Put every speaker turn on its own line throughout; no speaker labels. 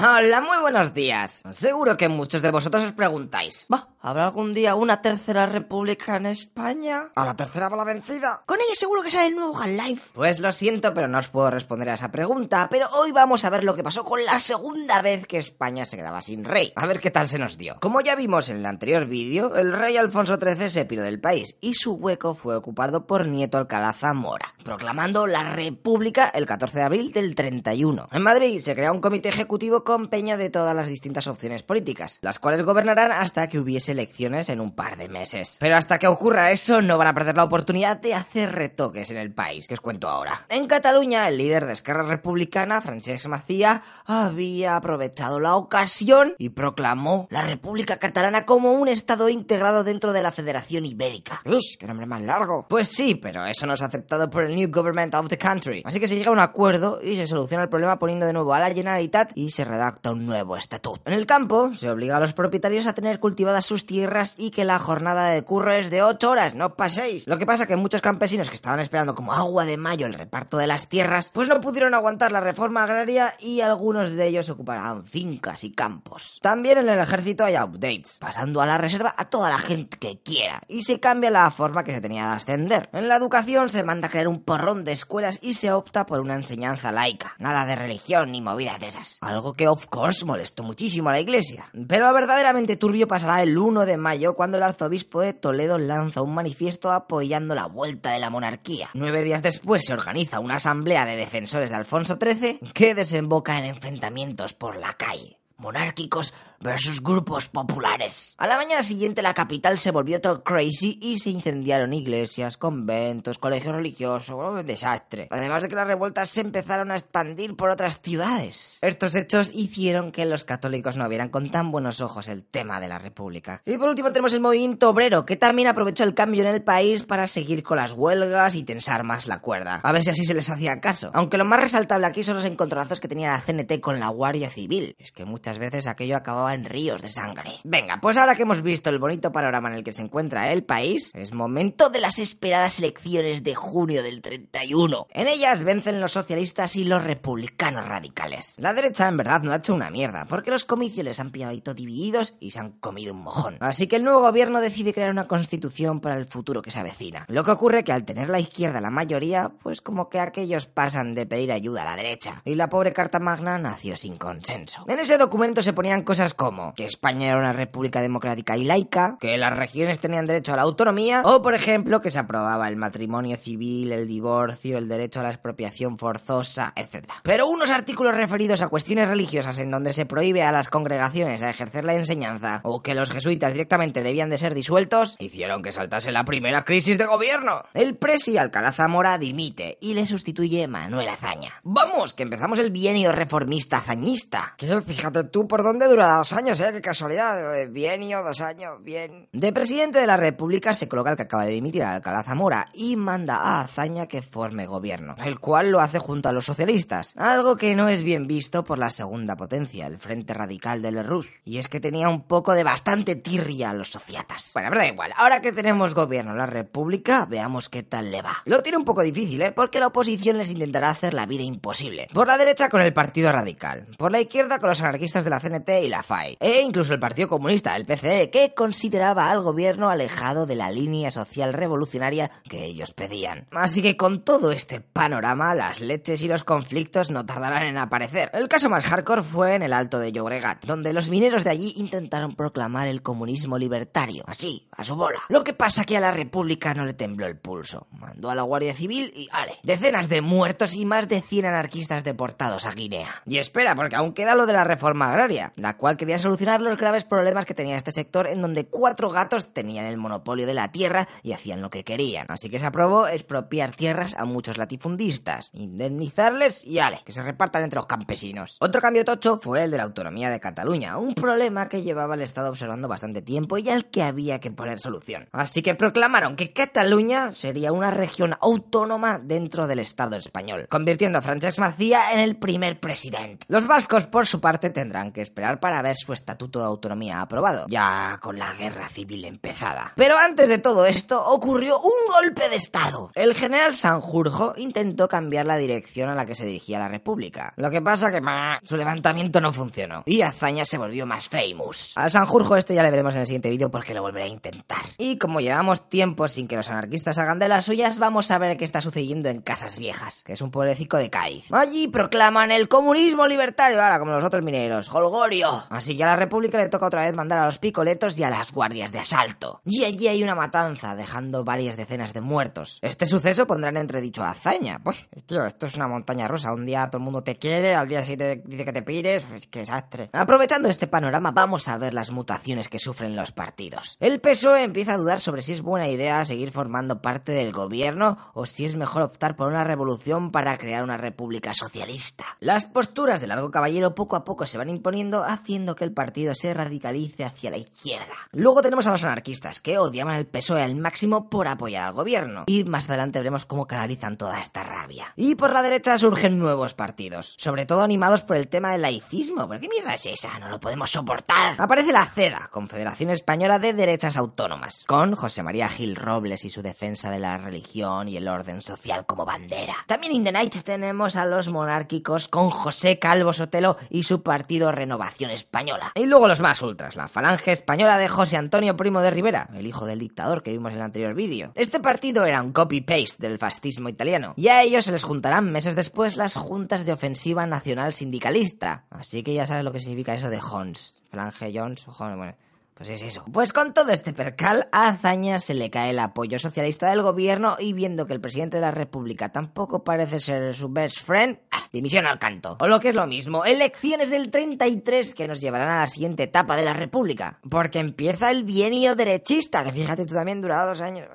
Hola, muy buenos días. Seguro que muchos de vosotros os preguntáis, ¿va? ¿Habrá algún día una tercera república en España? ¿A la tercera va la vencida?
Con ella seguro que sale el nuevo Half-Life.
Pues lo siento, pero no os puedo responder a esa pregunta, pero hoy vamos a ver lo que pasó con la segunda vez que España se quedaba sin rey. A ver qué tal se nos dio. Como ya vimos en el anterior vídeo, el rey Alfonso XIII se piró del país y su hueco fue ocupado por Nieto Alcalá Zamora, proclamando la república el 14 de abril del 31. En Madrid se crea un comité ejecutivo con peña de todas las distintas opciones políticas, las cuales gobernarán hasta que hubiese elecciones en un par de meses. Pero hasta que ocurra eso, no van a perder la oportunidad de hacer retoques en el país, que os cuento ahora. En Cataluña, el líder de Esquerra Republicana, Francesc Macía, había aprovechado la ocasión y proclamó la República Catalana como un estado integrado dentro de la Federación Ibérica.
Uy, qué nombre más largo.
Pues sí, pero eso no es aceptado por el New Government of the Country. Así que se llega a un acuerdo y se soluciona el problema poniendo de nuevo a la Generalitat y se redacta un nuevo estatuto. En el campo, se obliga a los propietarios a tener cultivadas sus tierras y que la jornada de curro es de 8 horas, no paséis. Lo que pasa que muchos campesinos que estaban esperando como agua de mayo el reparto de las tierras, pues no pudieron aguantar la reforma agraria y algunos de ellos ocuparán fincas y campos. También en el ejército hay updates, pasando a la reserva a toda la gente que quiera y se cambia la forma que se tenía de ascender. En la educación se manda a crear un porrón de escuelas y se opta por una enseñanza laica, nada de religión ni movidas de esas. Algo que of course molestó muchísimo a la iglesia. Pero verdaderamente turbio pasará el 1 de mayo cuando el arzobispo de Toledo lanza un manifiesto apoyando la vuelta de la monarquía. Nueve días después se organiza una asamblea de defensores de Alfonso XIII que desemboca en enfrentamientos por la calle monárquicos versus grupos populares. A la mañana siguiente la capital se volvió todo crazy y se incendiaron iglesias, conventos, colegios religiosos, un desastre. Además de que las revueltas se empezaron a expandir por otras ciudades. Estos hechos hicieron que los católicos no vieran con tan buenos ojos el tema de la república. Y por último tenemos el movimiento obrero, que también aprovechó el cambio en el país para seguir con las huelgas y tensar más la cuerda. A ver si así se les hacía caso. Aunque lo más resaltable aquí son los encontronazos que tenía la CNT con la Guardia Civil. Es que muchas veces aquello acababa en ríos de sangre. Venga, pues ahora que hemos visto el bonito panorama en el que se encuentra el país, es momento de las esperadas elecciones de junio del 31. En ellas vencen los socialistas y los republicanos radicales. La derecha en verdad no ha hecho una mierda, porque los comicios les han pillado divididos y se han comido un mojón. Así que el nuevo gobierno decide crear una constitución para el futuro que se avecina. Lo que ocurre que al tener la izquierda la mayoría, pues como que aquellos pasan de pedir ayuda a la derecha. Y la pobre Carta Magna nació sin consenso. En ese documento se ponían cosas como que España era una república democrática y laica, que las regiones tenían derecho a la autonomía, o por ejemplo que se aprobaba el matrimonio civil, el divorcio, el derecho a la expropiación forzosa, etc. Pero unos artículos referidos a cuestiones religiosas en donde se prohíbe a las congregaciones a ejercer la enseñanza, o que los jesuitas directamente debían de ser disueltos, hicieron que saltase la primera crisis de gobierno. El presi Alcalá Zamora dimite y le sustituye Manuel Azaña. Vamos, que empezamos el bienio reformista azañista.
Que fíjate tú por dónde dura años, ¿eh? Qué casualidad. Eh, Bienio, dos años, bien.
De presidente de la República se coloca el que acaba de dimitir a Alcalá Zamora y manda a Azaña que forme gobierno, el cual lo hace junto a los socialistas, algo que no es bien visto por la segunda potencia, el Frente Radical del Ruz, y es que tenía un poco de bastante tirria a los sociatas. Bueno, pero da igual, ahora que tenemos gobierno en la República, veamos qué tal le va. Lo tiene un poco difícil, ¿eh? Porque la oposición les intentará hacer la vida imposible. Por la derecha con el Partido Radical, por la izquierda con los anarquistas de la CNT y la E incluso el Partido Comunista, el PCE, que consideraba al gobierno alejado de la línea social revolucionaria que ellos pedían. Así que con todo este panorama, las leches y los conflictos no tardarán en aparecer. El caso más hardcore fue en el Alto de Llobregat, donde los mineros de allí intentaron proclamar el comunismo libertario, así, a su bola. Lo que pasa que a la República no le tembló el pulso. Mandó a la Guardia Civil y, ale, decenas de muertos y más de 100 anarquistas deportados a Guinea. Y espera, porque aún queda lo de la reforma agraria, la cual solucionar los graves problemas que tenía este sector en donde cuatro gatos tenían el monopolio de la tierra y hacían lo que querían. Así que se aprobó expropiar tierras a muchos latifundistas, indemnizarles y ale, que se repartan entre los campesinos. Otro cambio tocho fue el de la autonomía de Cataluña, un problema que llevaba el Estado observando bastante tiempo y al que había que poner solución. Así que proclamaron que Cataluña sería una región autónoma dentro del Estado español, convirtiendo a Francesc Macía en el primer presidente. Los vascos, por su parte, tendrán que esperar para ver su estatuto de autonomía aprobado, ya con la guerra civil empezada. Pero antes de todo esto ocurrió un golpe de estado. El general Sanjurjo intentó cambiar la dirección a la que se dirigía la república. Lo que pasa que su levantamiento no funcionó y Azaña se volvió más famous. Al Sanjurjo este ya le veremos en el siguiente vídeo porque lo volveré a intentar. Y como llevamos tiempo sin que los anarquistas hagan de las suyas, vamos a ver qué está sucediendo en Casas Viejas, que es un pueblecito de Cádiz. Allí proclaman el comunismo libertario, ahora como los otros mineros, Holgorio. Que a la república le toca otra vez mandar a los picoletos y a las guardias de asalto. Y allí hay una matanza, dejando varias decenas de muertos. Este suceso pondrá en entredicho a Azaña. Pues, tío, esto es una montaña rusa. Un día todo el mundo te quiere, al día siguiente dice que te pires, pues qué desastre. Aprovechando este panorama, vamos a ver las mutaciones que sufren los partidos. El PSOE empieza a dudar sobre si es buena idea seguir formando parte del gobierno o si es mejor optar por una revolución para crear una república socialista. Las posturas de Largo Caballero poco a poco se van imponiendo, haciendo que el partido se radicalice hacia la izquierda. Luego tenemos a los anarquistas, que odiaban el PSOE al máximo por apoyar al gobierno. Y más adelante veremos cómo canalizan toda esta rabia. Y por la derecha surgen nuevos partidos, sobre todo animados por el tema del laicismo. ¿Pero qué mierda es esa? No lo podemos soportar. Aparece la CEDA, Confederación Española de Derechas Autónomas, con José María Gil Robles y su defensa de la religión y el orden social como bandera. También in the night tenemos a los monárquicos con José Calvo Sotelo y su partido Renovación Española. Y luego los más ultras, la Falange Española de José Antonio Primo de Rivera, el hijo del dictador que vimos en el anterior vídeo. Este partido era un copy-paste del fascismo italiano, y a ellos se les juntarán meses después las juntas de ofensiva nacional sindicalista. Así que ya sabes lo que significa eso de Hons. Falange Jones, bueno, pues es eso. Pues con todo este percal, a Azaña se le cae el apoyo socialista del gobierno y viendo que el presidente de la República tampoco parece ser su best friend, ¡ah! dimisión al canto. O lo que es lo mismo, elecciones del 33 que nos llevarán a la siguiente etapa de la República. Porque empieza el bienio derechista, que fíjate tú también durará dos años.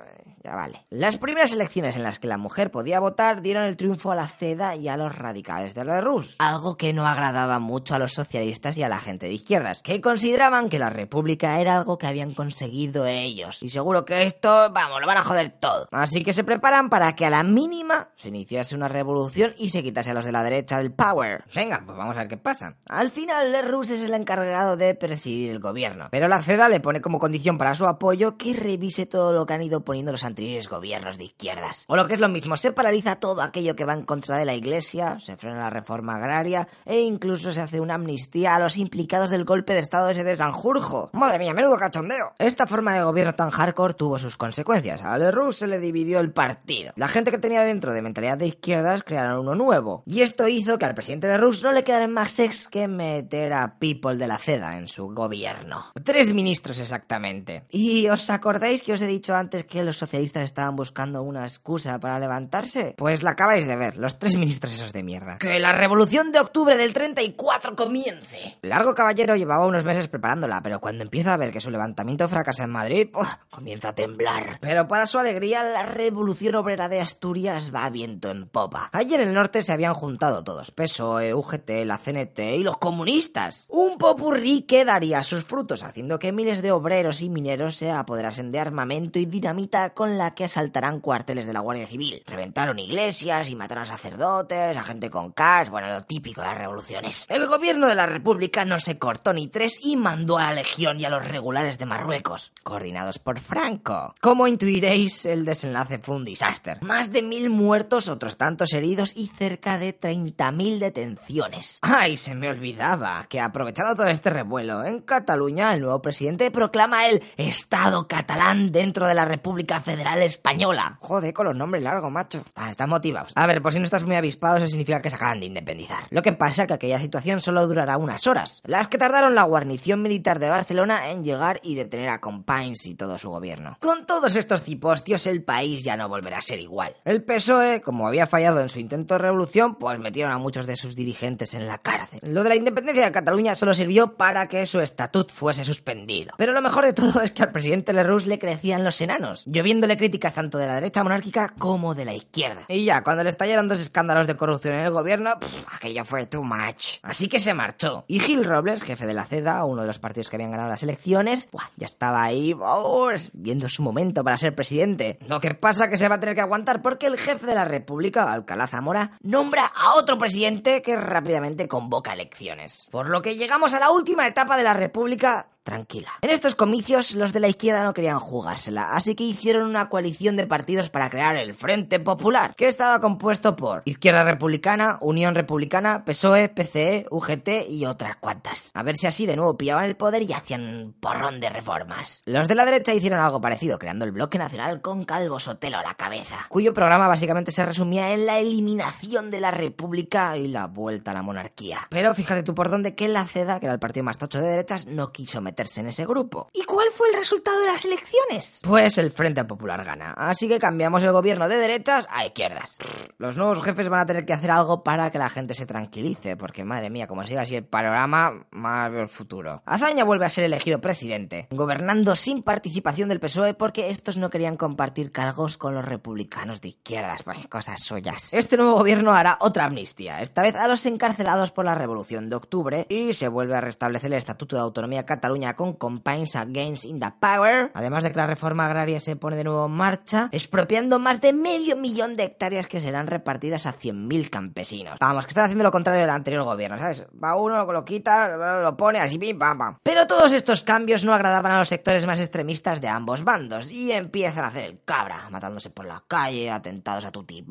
Ya vale. Las primeras elecciones en las que la mujer podía votar dieron el triunfo a la CEDA y a los radicales de la Rus, algo que no agradaba mucho a los socialistas y a la gente de izquierdas, que consideraban que la república era algo que habían conseguido ellos. Y seguro que esto, vamos, lo van a joder todo. Así que se preparan para que a la mínima se iniciase una revolución y se quitase a los de la derecha del power. Venga, pues vamos a ver qué pasa. Al final, Le Rus es el encargado de presidir el gobierno, pero la CEDA le pone como condición para su apoyo que revise todo lo que han ido poniendo los gobiernos de izquierdas. O lo que es lo mismo, se paraliza todo aquello que va en contra de la Iglesia, se frena la reforma agraria e incluso se hace una amnistía a los implicados del golpe de Estado ese de Sanjurjo.
Madre mía, menudo cachondeo.
Esta forma de gobierno tan hardcore tuvo sus consecuencias. A Leroux se le dividió el partido. La gente que tenía dentro de mentalidad de izquierdas crearon uno nuevo. Y esto hizo que al presidente de Rus no le quedara más sex que meter a People de la CEDA en su gobierno. Tres ministros exactamente. ¿Y os acordáis que os he dicho antes que los socialistas estaban buscando una excusa para levantarse? Pues la acabáis de ver, los tres ministros esos de mierda. Que la revolución de octubre del 34 comience. Largo Caballero llevaba unos meses preparándola, pero cuando empieza a ver que su levantamiento fracasa en Madrid, comienza a temblar. Pero para su alegría, la revolución obrera de Asturias va viento en popa. Allí en el norte se habían juntado todos, PSOE, UGT, la CNT y los comunistas. Un popurrí que daría sus frutos, haciendo que miles de obreros y mineros se apoderasen de armamento y dinamita con la que asaltarán cuarteles de la Guardia Civil. Reventaron iglesias y mataron a sacerdotes, a gente con cash, bueno, lo típico de las revoluciones. El gobierno de la República no se cortó ni tres y mandó a la Legión y a los regulares de Marruecos, coordinados por Franco. Como intuiréis, el desenlace fue un desastre. Más de mil muertos, otros tantos heridos y cerca de 30.000 detenciones. ¡Ay, se me olvidaba! Que aprovechando todo este revuelo, en Cataluña el nuevo presidente proclama el Estado catalán dentro de la República Federal Española.
Joder, con los nombres largos, macho.
Ah, están motivados. A ver, por si no estás muy avispado, eso significa que se acaban de independizar. Lo que pasa es que aquella situación solo durará unas horas, las que tardaron la guarnición militar de Barcelona en llegar y detener a Companys y todo su gobierno. Con todos estos cipostios, el país ya no volverá a ser igual. El PSOE, como había fallado en su intento de revolución, pues metieron a muchos de sus dirigentes en la cárcel. Lo de la independencia de Cataluña solo sirvió para que su estatut fuese suspendido. Pero lo mejor de todo es que al presidente Lerroux le crecían los enanos, lloviendo haciéndole críticas tanto de la derecha monárquica como de la izquierda. Y ya, cuando le estallaron dos escándalos de corrupción en el gobierno, aquello fue too much. Así que se marchó. Y Gil Robles, jefe de la CEDA, uno de los partidos que habían ganado las elecciones, buah, ya estaba ahí oh, viendo su momento para ser presidente. Lo que pasa que se va a tener que aguantar porque el jefe de la República, Alcalá Zamora, nombra a otro presidente que rápidamente convoca elecciones. Por lo que llegamos a la última etapa de la República tranquila. En estos comicios los de la izquierda no querían jugársela, así que hicieron una coalición de partidos para crear el Frente Popular, que estaba compuesto por Izquierda Republicana, Unión Republicana, PSOE, PCE, UGT y otras cuantas. A ver si así de nuevo pillaban el poder y hacían porrón de reformas. Los de la derecha hicieron algo parecido, creando el Bloque Nacional con Calvo Sotelo a la cabeza, cuyo programa básicamente se resumía en la eliminación de la República y la vuelta a la monarquía. Pero fíjate tú por dónde que la CEDA, que era el partido más tocho de derechas, no quiso meter meterse en ese grupo.
¿Y cuál fue el resultado de las elecciones?
Pues el Frente Popular gana, así que cambiamos el gobierno de derechas a izquierdas. Los nuevos jefes van a tener que hacer algo para que la gente se tranquilice, porque madre mía, como siga así el panorama, más el futuro. Azaña vuelve a ser elegido presidente, gobernando sin participación del PSOE porque estos no querían compartir cargos con los republicanos de izquierdas, pues cosas suyas. Este nuevo gobierno hará otra amnistía, esta vez a los encarcelados por la Revolución de Octubre, y se vuelve a restablecer el Estatuto de Autonomía Cataluña con Campaigns Against in the Power, además de que la reforma agraria se pone de nuevo en marcha, expropiando más de medio millón de hectáreas que serán repartidas a 100.000 campesinos. Vamos, que están haciendo lo contrario del anterior gobierno, ¿sabes? Va uno, lo quita, lo pone así, pim, pam, pam. Pero todos estos cambios no agradaban a los sectores más extremistas de ambos bandos y empiezan a hacer el cabra, matándose por la calle, atentados a tutti,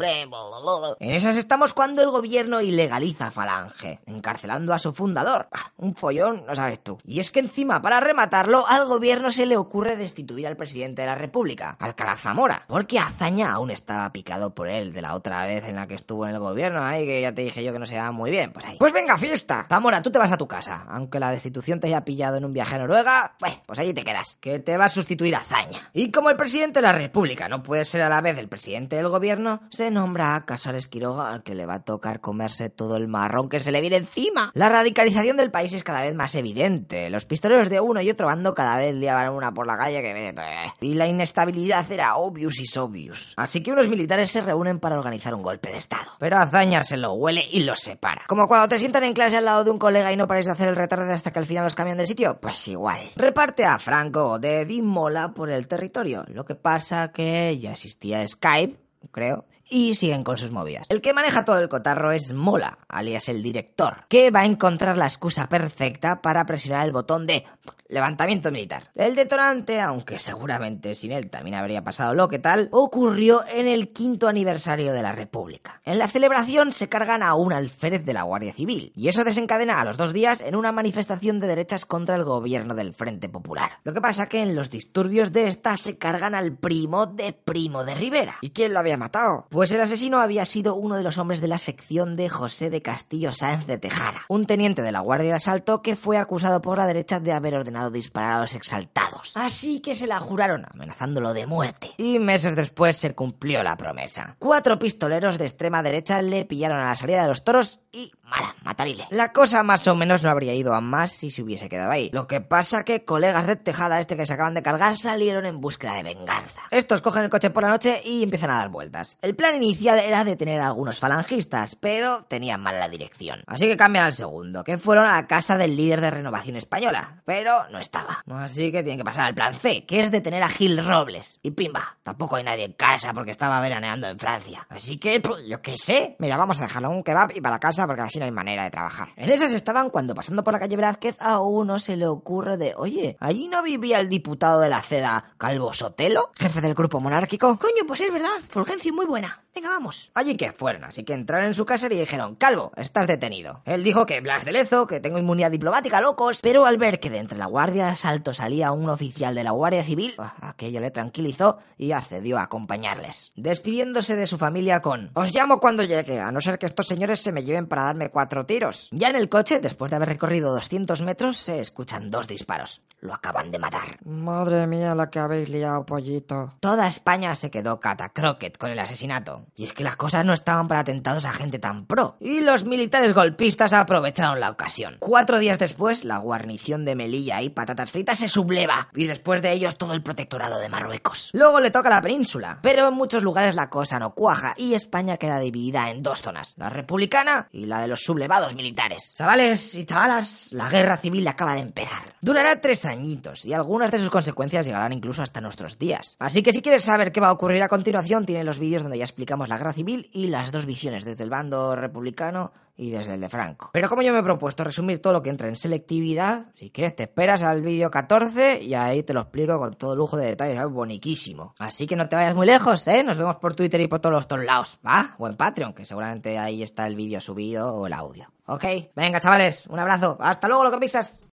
En esas estamos cuando el gobierno ilegaliza Falange, encarcelando a su fundador. Ah, un follón, no sabes tú. Y es que encima para rematarlo, al gobierno se le ocurre destituir al presidente de la República, Alcalá Zamora, porque Azaña aún estaba picado por él de la otra vez en la que estuvo en el gobierno, ahí que ya te dije yo que no se va muy bien, pues ahí. Pues venga, fiesta. Zamora, tú te vas a tu casa, aunque la destitución te haya pillado en un viaje a Noruega, pues, pues allí te quedas, que te va a sustituir Azaña. Y como el presidente de la República no puede ser a la vez el presidente del gobierno, se nombra a Casares Quiroga al que le va a tocar comerse todo el marrón que se le viene encima. La radicalización del país es cada vez más evidente. Los pistoleros de uno y otro bando cada vez liaban una por la calle que ve. Y la inestabilidad era obvious y obvious. Así que unos militares se reúnen para organizar un golpe de estado. Pero Azaña se lo huele y los separa. Como cuando te sientan en clase al lado de un colega y no pares de hacer el retarde hasta que al final los cambian de sitio, pues igual. Reparte a Franco de Dimola por el territorio. Lo que pasa que ya existía Skype, creo, y siguen con sus movidas. El que maneja todo el cotarro es Mola, alias el director, que va a encontrar la excusa perfecta para presionar el botón de levantamiento militar. El detonante, aunque seguramente sin él también habría pasado lo que tal, ocurrió en el quinto aniversario de la República. En la celebración se cargan a un alférez de la Guardia Civil, y eso desencadena a los dos días en una manifestación de derechas contra el gobierno del Frente Popular. Lo que pasa que en los disturbios de esta se cargan al primo de Primo de Rivera.
¿Y quién lo había matado?
Pues el asesino había sido uno de los hombres de la sección de José de Castillo Sáenz de Tejada, un teniente de la Guardia de Asalto que fue acusado por la derecha de haber ordenado disparar a los exaltados. Así que se la juraron, amenazándolo de muerte. Y meses después se cumplió la promesa. Cuatro pistoleros de extrema derecha le pillaron a la salida de los toros y mala, matarile. La cosa más o menos no habría ido a más si se hubiese quedado ahí. Lo que pasa que colegas de Tejada este que se acaban de cargar salieron en búsqueda de venganza. Estos cogen el coche por la noche y empiezan a dar vueltas. El plan inicial era detener a algunos falangistas, pero tenían mal la dirección. Así que cambian al segundo, que fueron a la casa del líder de Renovación Española, pero no estaba. Así que tienen que pasar al plan C, que es detener a Gil Robles. Y pimba, tampoco hay nadie en casa porque estaba veraneando en Francia. Así que, pues, yo qué sé, mira, vamos a dejarlo un kebab y para casa porque así hay manera de trabajar. En esas estaban cuando pasando por la calle Velázquez a uno se le ocurre de, oye, ¿allí no vivía el diputado de la CEDA, Calvo Sotelo, jefe del grupo monárquico?
Coño, pues es verdad, Fulgencio, muy buena. Venga, vamos.
Allí que fueron, así que entraron en su casa y dijeron, Calvo, estás detenido. Él dijo que Blas de Lezo, que tengo inmunidad diplomática, locos, pero al ver que de entre la guardia de asalto salía un oficial de la Guardia Civil, aquello le tranquilizó y accedió a acompañarles, despidiéndose de su familia con, os llamo cuando llegue, a no ser que estos señores se me lleven para darme
cuatro tiros.
Ya en el coche, después de haber recorrido 200 metros, se escuchan dos disparos. Lo acaban de matar.
Madre mía, la que habéis liado, pollito.
Toda España se quedó catacroquet con el asesinato. Y es que las cosas no estaban para atentados a gente tan pro. Y los militares golpistas aprovecharon la ocasión. Cuatro días después, la guarnición de Melilla y patatas fritas se subleva. Y después de ellos, todo el protectorado de Marruecos. Luego le toca la península. Pero en muchos lugares la cosa no cuaja y España queda dividida en dos zonas. La republicana y la de los sublevados militares. Chavales y chavalas, la guerra civil acaba de empezar. Durará tres añitos y algunas de sus consecuencias llegarán incluso hasta nuestros días. Así que si quieres saber qué va a ocurrir a continuación, tiene los vídeos donde ya explicamos la guerra civil y las dos visiones, desde el bando republicano y desde el de Franco. Pero como yo me he propuesto resumir todo lo que entra en selectividad, si quieres te esperas al vídeo 14 y ahí te lo explico con todo lujo de detalles, es boniquísimo. Así que no te vayas muy lejos, ¿eh? Nos vemos por Twitter y por todos los lados, ¿va? O en Patreon, que seguramente ahí está el vídeo subido o el audio. Ok, venga chavales, un abrazo, hasta luego lo que pisas.